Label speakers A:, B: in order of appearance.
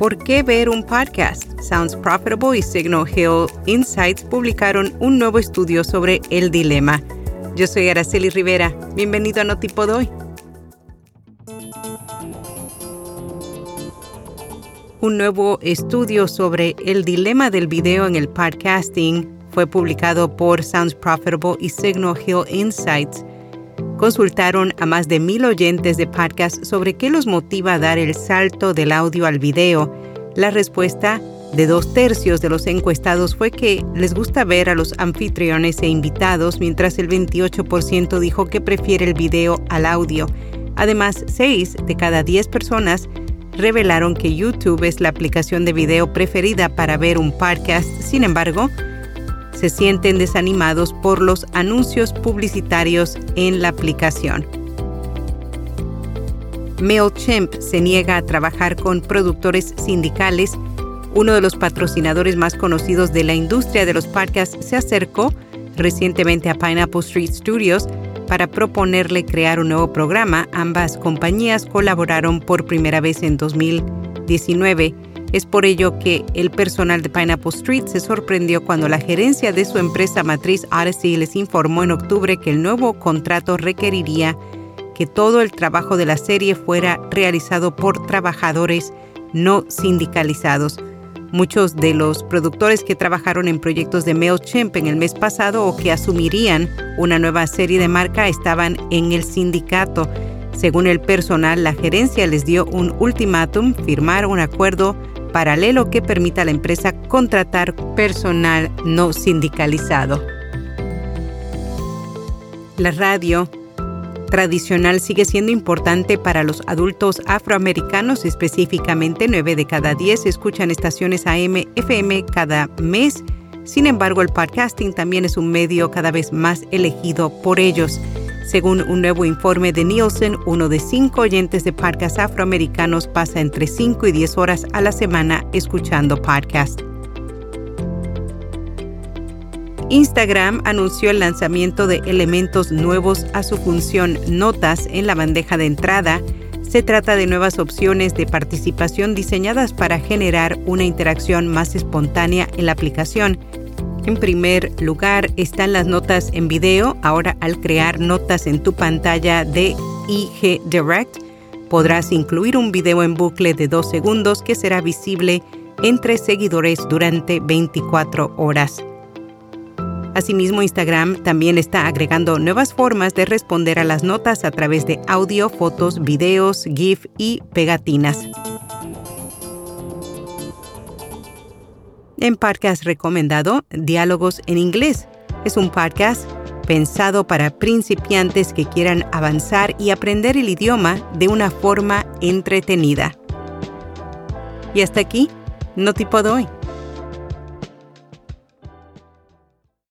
A: ¿Por qué ver un podcast? Sounds Profitable y Signal Hill Insights publicaron un nuevo estudio sobre el dilema. Yo soy Araceli Rivera. Bienvenido a Notipod hoy. Un nuevo estudio sobre el dilema del video en el podcasting fue publicado por Sounds Profitable y Signal Hill Insights. Consultaron a más de mil oyentes de podcast sobre qué los motiva a dar el salto del audio al video. La respuesta de dos tercios de los encuestados fue que les gusta ver a los anfitriones e invitados, mientras el 28% dijo que prefiere el video al audio. Además, 6 de cada 10 personas revelaron que YouTube es la aplicación de video preferida para ver un podcast. Sin embargo, se sienten desanimados por los anuncios publicitarios en la aplicación. MailChimp se niega a trabajar con productores sindicales. Uno de los patrocinadores más conocidos de la industria de los podcasts se acercó recientemente a Pineapple Street Studios para proponerle crear un nuevo programa. Ambas compañías colaboraron por primera vez en 2019. Es por ello que el personal de Pineapple Street se sorprendió cuando la gerencia de su empresa matriz Odyssey les informó en octubre que el nuevo contrato requeriría que todo el trabajo de la serie fuera realizado por trabajadores no sindicalizados. Muchos de los productores que trabajaron en proyectos de MailChimp en el mes pasado o que asumirían una nueva serie de marca estaban en el sindicato. Según el personal, la gerencia les dio un ultimátum, firmar un acuerdo paralelo que permita a la empresa contratar personal no sindicalizado. La radio tradicional sigue siendo importante para los adultos afroamericanos, específicamente 9 de cada 10 escuchan estaciones AM, FM cada mes. Sin embargo, el podcasting también es un medio cada vez más elegido por ellos. Según un nuevo informe de Nielsen, uno de cinco oyentes de podcast afroamericanos pasa entre 5 y 10 horas a la semana escuchando podcast. Instagram anunció el lanzamiento de elementos nuevos a su función Notas en la bandeja de entrada. Se trata de nuevas opciones de participación diseñadas para generar una interacción más espontánea en la aplicación. En primer lugar están las notas en video. Ahora al crear notas en tu pantalla de IG Direct, podrás incluir un video en bucle de dos segundos que será visible entre seguidores durante 24 horas. Asimismo, Instagram también está agregando nuevas formas de responder a las notas a través de audio, fotos, videos, GIF y pegatinas. En podcast recomendado, Diálogos en Inglés. Es un podcast pensado para principiantes que quieran avanzar y aprender el idioma de una forma entretenida. Y hasta aquí, no tipo de hoy.